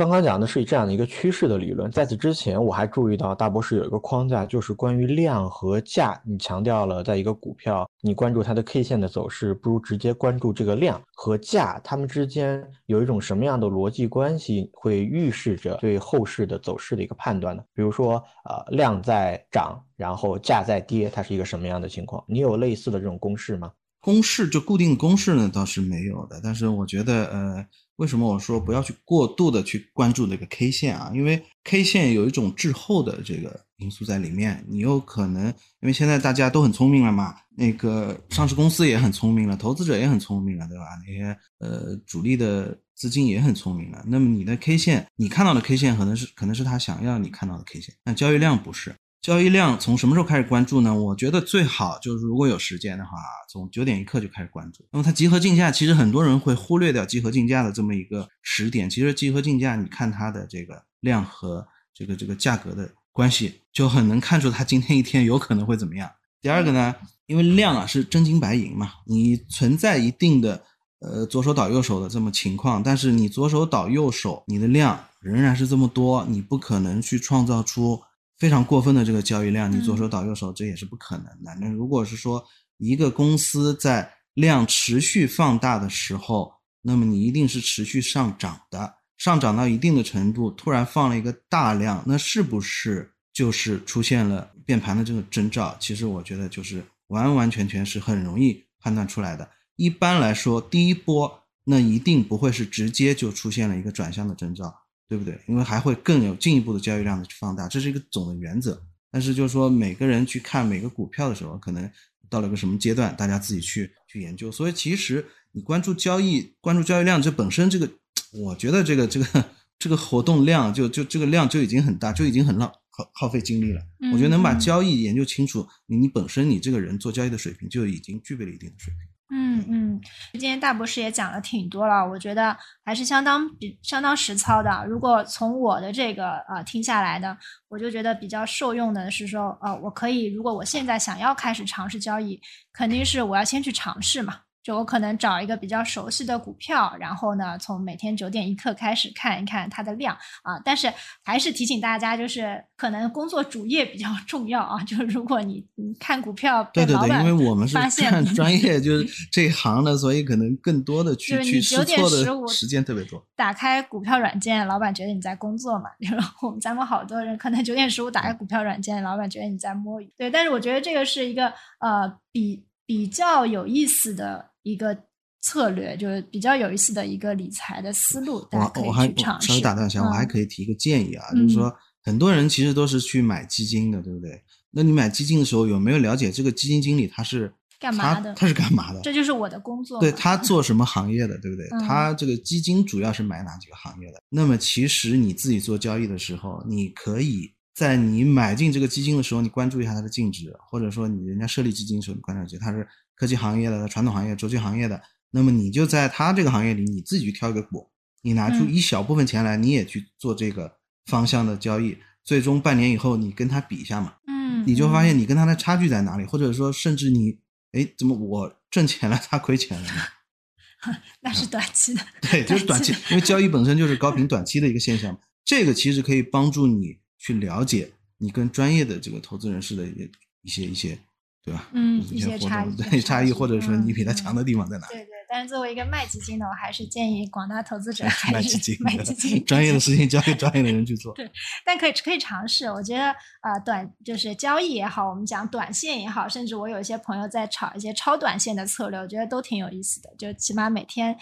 刚刚讲的是这样的一个趋势的理论，在此之前我还注意到大博士有一个框架，就是关于量和价。你强调了，在一个股票，你关注它的 K 线的走势，不如直接关注这个量和价，它们之间有一种什么样的逻辑关系，会预示着对后市的走势的一个判断呢？比如说，呃，量在涨，然后价在跌，它是一个什么样的情况？你有类似的这种公式吗？公式就固定公式呢，倒是没有的。但是我觉得，呃。为什么我说不要去过度的去关注这个 K 线啊？因为 K 线有一种滞后的这个因素在里面，你有可能因为现在大家都很聪明了嘛，那个上市公司也很聪明了，投资者也很聪明了，对吧？那些呃主力的资金也很聪明了。那么你的 K 线，你看到的 K 线可能是可能是他想要你看到的 K 线，但交易量不是。交易量从什么时候开始关注呢？我觉得最好就是如果有时间的话，从九点一刻就开始关注。那么它集合竞价，其实很多人会忽略掉集合竞价的这么一个时点。其实集合竞价，你看它的这个量和这个这个价格的关系，就很能看出它今天一天有可能会怎么样。第二个呢，因为量啊是真金白银嘛，你存在一定的呃左手倒右手的这么情况，但是你左手倒右手，你的量仍然是这么多，你不可能去创造出。非常过分的这个交易量，你左手倒右手，这也是不可能的。那如果是说一个公司在量持续放大的时候，那么你一定是持续上涨的，上涨到一定的程度，突然放了一个大量，那是不是就是出现了变盘的这个征兆？其实我觉得就是完完全全是很容易判断出来的。一般来说，第一波那一定不会是直接就出现了一个转向的征兆。对不对？因为还会更有进一步的交易量的去放大，这是一个总的原则。但是就是说，每个人去看每个股票的时候，可能到了个什么阶段，大家自己去去研究。所以其实你关注交易、关注交易量，这本身这个，我觉得这个这个这个活动量就就这个量就已经很大，就已经很浪耗耗费精力了。我觉得能把交易研究清楚，你你本身你这个人做交易的水平就已经具备了一定的水平。嗯嗯，今天大博士也讲了挺多了，我觉得还是相当比相当实操的。如果从我的这个呃听下来的，我就觉得比较受用的是说，呃，我可以如果我现在想要开始尝试交易，肯定是我要先去尝试嘛。就我可能找一个比较熟悉的股票，然后呢，从每天九点一刻开始看一看它的量啊。但是还是提醒大家，就是可能工作主业比较 重要啊。就是如果你你看股票，对对对，因为我们是看专 业，就是这一行的，所以可能更多的去去试错的时间特别多。打开股票软件，老板觉得你在工作嘛。然后我们咱们好多人可能九点十五打开股票软件，老板觉得你在摸鱼。对，但是我觉得这个是一个呃比比较有意思的。一个策略就是比较有意思的一个理财的思路，大家可以去尝试。稍微打断一下，我还可以提一个建议啊，就是说很多人其实都是去买基金的，对不对？那你买基金的时候有没有了解这个基金经理他是干嘛的？他是干嘛的？这就是我的工作。对他做什么行业的，对不对？他这个基金主要是买哪几个行业的？那么其实你自己做交易的时候，你可以在你买进这个基金的时候，你关注一下它的净值，或者说你人家设立基金的时候，你关注一下它是。科技行业的、传统行业、周期行业的，那么你就在他这个行业里，你自己去挑一个股，你拿出一小部分钱来，你也去做这个方向的交易，最终半年以后你跟他比一下嘛，嗯，你就发现你跟他的差距在哪里，或者说甚至你，哎，怎么我挣钱了，他亏钱了呢？那是短期的，对，就是短期，因为交易本身就是高频短期的一个现象，这个其实可以帮助你去了解你跟专业的这个投资人士的一一些一些。对吧？嗯，一些差异，对差异，或者说你比他强的地方在哪？对对，但是作为一个卖基金的，我还是建议广大投资者还是卖基金，专业的事情交给专业的人去做。对，但可以可以尝试。我觉得啊，短就是交易也好，我们讲短线也好，甚至我有一些朋友在炒一些超短线的策略，我觉得都挺有意思的。就起码每天。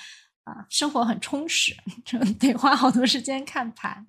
啊，生活很充实，就得花好多时间看盘。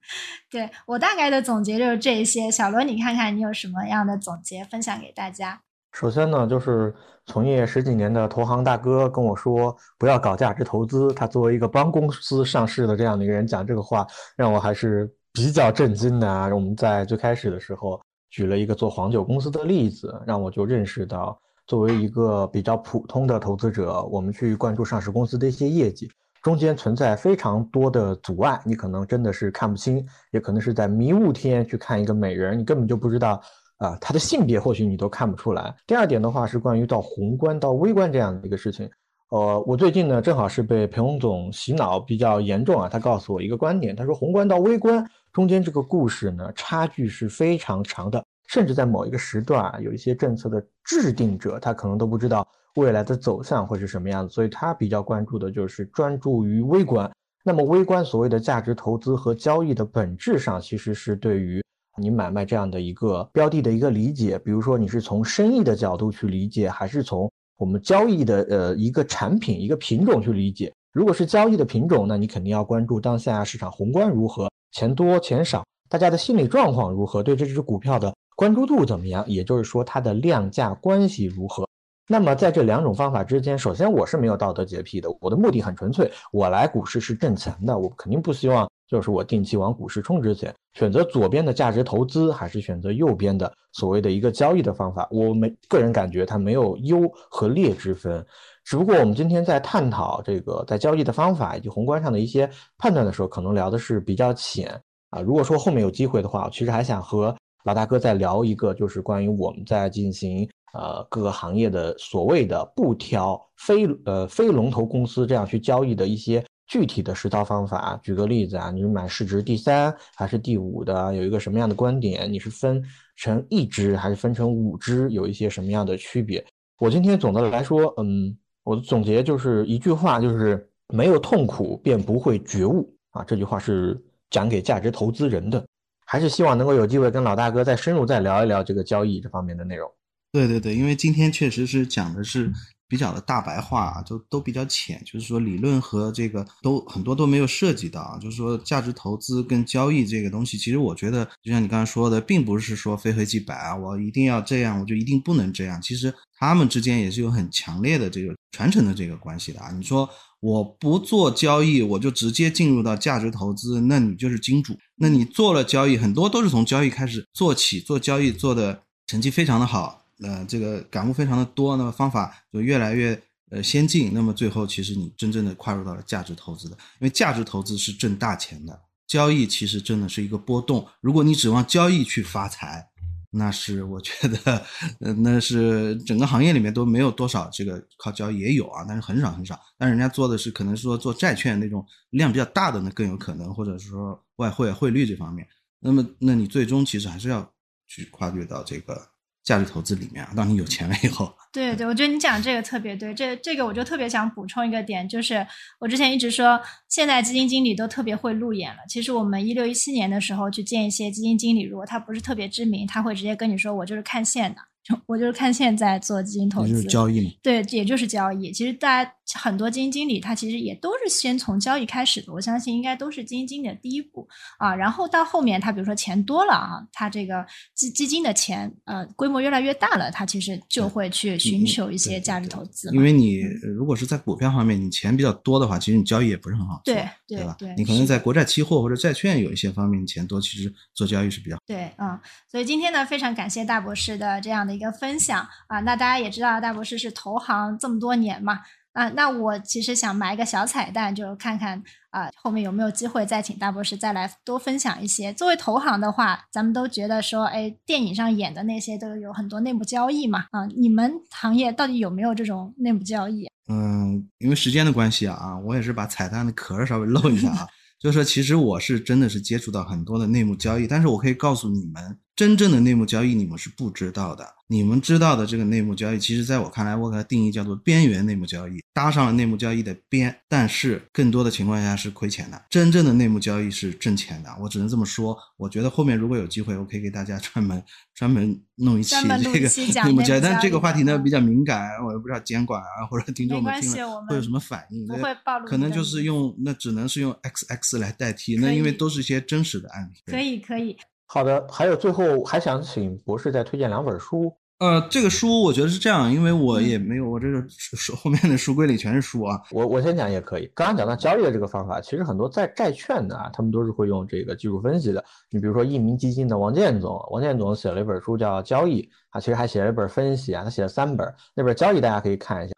对我大概的总结就是这些。小罗，你看看你有什么样的总结分享给大家？首先呢，就是从业十几年的投行大哥跟我说不要搞价值投资。他作为一个帮公司上市的这样的一个人讲这个话，让我还是比较震惊的啊。我们在最开始的时候举了一个做黄酒公司的例子，让我就认识到，作为一个比较普通的投资者，我们去关注上市公司的一些业绩，中间存在非常多的阻碍，你可能真的是看不清，也可能是在迷雾天去看一个美人，你根本就不知道。啊，他的性别或许你都看不出来。第二点的话是关于到宏观到微观这样的一个事情。呃，我最近呢正好是被裴洪总洗脑比较严重啊。他告诉我一个观点，他说宏观到微观中间这个故事呢差距是非常长的，甚至在某一个时段啊，有一些政策的制定者他可能都不知道未来的走向会是什么样子，所以他比较关注的就是专注于微观。那么微观所谓的价值投资和交易的本质上其实是对于。你买卖这样的一个标的的一个理解，比如说你是从生意的角度去理解，还是从我们交易的呃一个产品一个品种去理解？如果是交易的品种，那你肯定要关注当下市场宏观如何，钱多钱少，大家的心理状况如何，对这只股票的关注度怎么样？也就是说它的量价关系如何？那么在这两种方法之间，首先我是没有道德洁癖的，我的目的很纯粹，我来股市是挣钱的，我肯定不希望就是我定期往股市充值钱。选择左边的价值投资，还是选择右边的所谓的一个交易的方法，我没个人感觉它没有优和劣之分。只不过我们今天在探讨这个在交易的方法以及宏观上的一些判断的时候，可能聊的是比较浅啊。如果说后面有机会的话，其实还想和老大哥再聊一个，就是关于我们在进行。呃，各个行业的所谓的不挑非呃非龙头公司这样去交易的一些具体的实操方法。举个例子啊，你是买市值第三还是第五的？有一个什么样的观点？你是分成一只还是分成五只？有一些什么样的区别？我今天总的来说，嗯，我的总结就是一句话，就是没有痛苦便不会觉悟啊。这句话是讲给价值投资人的，还是希望能够有机会跟老大哥再深入再聊一聊这个交易这方面的内容。对对对，因为今天确实是讲的是比较的大白话啊，就都比较浅，就是说理论和这个都很多都没有涉及到啊。就是说价值投资跟交易这个东西，其实我觉得就像你刚才说的，并不是说非黑即白啊，我一定要这样，我就一定不能这样。其实他们之间也是有很强烈的这个传承的这个关系的啊。你说我不做交易，我就直接进入到价值投资，那你就是金主。那你做了交易，很多都是从交易开始做起，做交易做的成绩非常的好。呃，这个感悟非常的多，那么方法就越来越呃先进，那么最后其实你真正的跨入到了价值投资的，因为价值投资是挣大钱的，交易其实真的是一个波动。如果你指望交易去发财，那是我觉得，呃，那是整个行业里面都没有多少这个靠交易也有啊，但是很少很少。但人家做的是可能说做债券那种量比较大的，那更有可能，或者是说外汇汇率这方面。那么，那你最终其实还是要去跨越到这个。价值投资里面啊，当你有钱了以后，对对，我觉得你讲这个特别对。这这个我就特别想补充一个点，就是我之前一直说，现在基金经理都特别会路演了。其实我们一六一七年的时候去见一些基金经理，如果他不是特别知名，他会直接跟你说，我就是看线的。我就是看现在做基金投资，就是交易嘛。对，也就是交易。其实大家很多基金经理，他其实也都是先从交易开始的。我相信应该都是基金经理的第一步啊。然后到后面，他比如说钱多了啊，他这个基基金的钱呃规模越来越大了，他其实就会去寻求一些价值投资。因为你如果是在股票方面，你钱比较多的话，其实你交易也不是很好做，对对吧？对，你可能在国债期货或者债券有一些方面钱多，其实做交易是比较对啊。所以今天呢，非常感谢大博士的这样的一个分享。啊，那大家也知道大博士是投行这么多年嘛，啊，那我其实想埋一个小彩蛋，就看看啊后面有没有机会再请大博士再来多分享一些。作为投行的话，咱们都觉得说，哎，电影上演的那些都有很多内幕交易嘛，啊，你们行业到底有没有这种内幕交易？嗯，因为时间的关系啊，啊，我也是把彩蛋的壳稍微露一下啊，就是说其实我是真的是接触到很多的内幕交易，但是我可以告诉你们。真正的内幕交易你们是不知道的。你们知道的这个内幕交易，其实在我看来，我给它定义叫做边缘内幕交易，搭上了内幕交易的边，但是更多的情况下是亏钱的。真正的内幕交易是挣钱的，我只能这么说。我觉得后面如果有机会，我可以给大家专门 专门弄一期这个内幕交易。但这个话题呢比较敏感，我也不知道监管啊 或者听众们听了会有什么反应。不会暴露。可能就是用那只能是用 X X 来代替，那因为都是一些真实的案例。可以可以。好的，还有最后还想请博士再推荐两本书。呃，这个书我觉得是这样，因为我也没有，我这个书后面的书柜里全是书啊。我我先讲也可以。刚刚讲到交易的这个方法，其实很多在债券的啊，他们都是会用这个技术分析的。你比如说益民基金的王建总，王建总写了一本书叫《交易》，啊，其实还写了一本分析啊，他写了三本，那本《交易》大家可以看一下。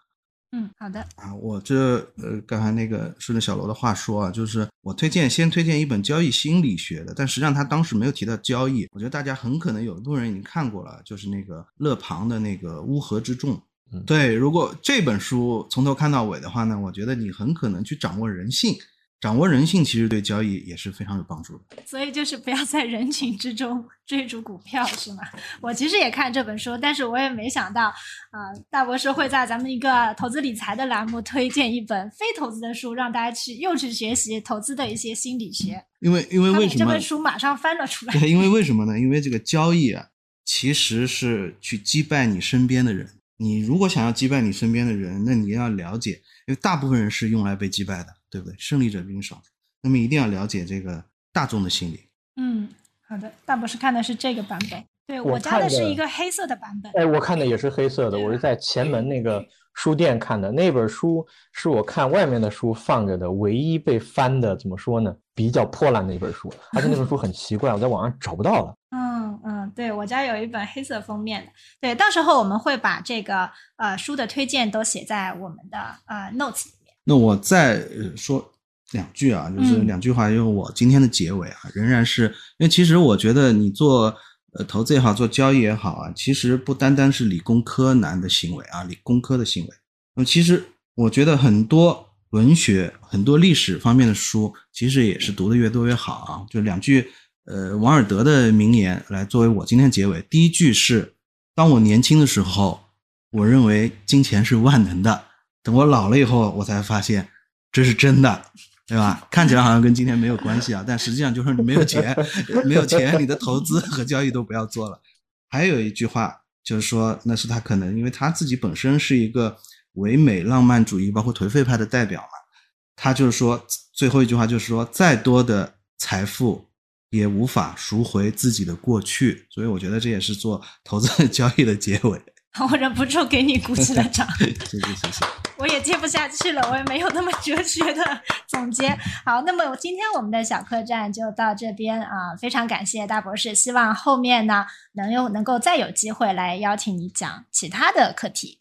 嗯，好的啊，我这呃，刚才那个顺着小罗的话说啊，就是我推荐先推荐一本交易心理学的，但实际上他当时没有提到交易，我觉得大家很可能有一部分人已经看过了，就是那个勒庞的那个乌合之众。对，如果这本书从头看到尾的话呢，我觉得你很可能去掌握人性。掌握人性其实对交易也是非常有帮助的，所以就是不要在人群之中追逐股票，是吗？我其实也看这本书，但是我也没想到，啊，大博士会在咱们一个投资理财的栏目推荐一本非投资的书，让大家去又去学习投资的一些心理学。因为因为为什么这本书马上翻了出来？对，因为为什么呢？因为这个交易啊，其实是去击败你身边的人。你如果想要击败你身边的人，那你要了解，因为大部分人是用来被击败的。对不对？胜利者兵少，那么一定要了解这个大众的心理。嗯，好的。大博士看的是这个版本，对我家的是一个黑色的版本。哎，我看的也是黑色的，我是在前门那个书店看的。那本书是我看外面的书放着的唯一被翻的，怎么说呢？比较破烂的一本书，而且那本书很奇怪，我在网上找不到了。嗯嗯，对我家有一本黑色封面的。对，到时候我们会把这个呃书的推荐都写在我们的呃 notes 里。那我再说两句啊，就是两句话，因为我今天的结尾啊，仍然是因为其实我觉得你做呃投资也好，做交易也好啊，其实不单单是理工科男的行为啊，理工科的行为。那么其实我觉得很多文学、很多历史方面的书，其实也是读的越多越好啊。就两句呃王尔德的名言来作为我今天结尾。第一句是：当我年轻的时候，我认为金钱是万能的。等我老了以后，我才发现这是真的，对吧？看起来好像跟今天没有关系啊，但实际上就是你没有钱，没有钱，你的投资和交易都不要做了。还有一句话就是说，那是他可能因为他自己本身是一个唯美浪漫主义，包括颓废派的代表嘛。他就是说，最后一句话就是说，再多的财富也无法赎回自己的过去。所以我觉得这也是做投资交易的结尾。我忍不住给你鼓起了掌，谢 谢谢谢。我也接不下去了，我也没有那么哲学的总结。好，那么今天我们的小客栈就到这边啊，非常感谢大博士，希望后面呢能有能够再有机会来邀请你讲其他的课题。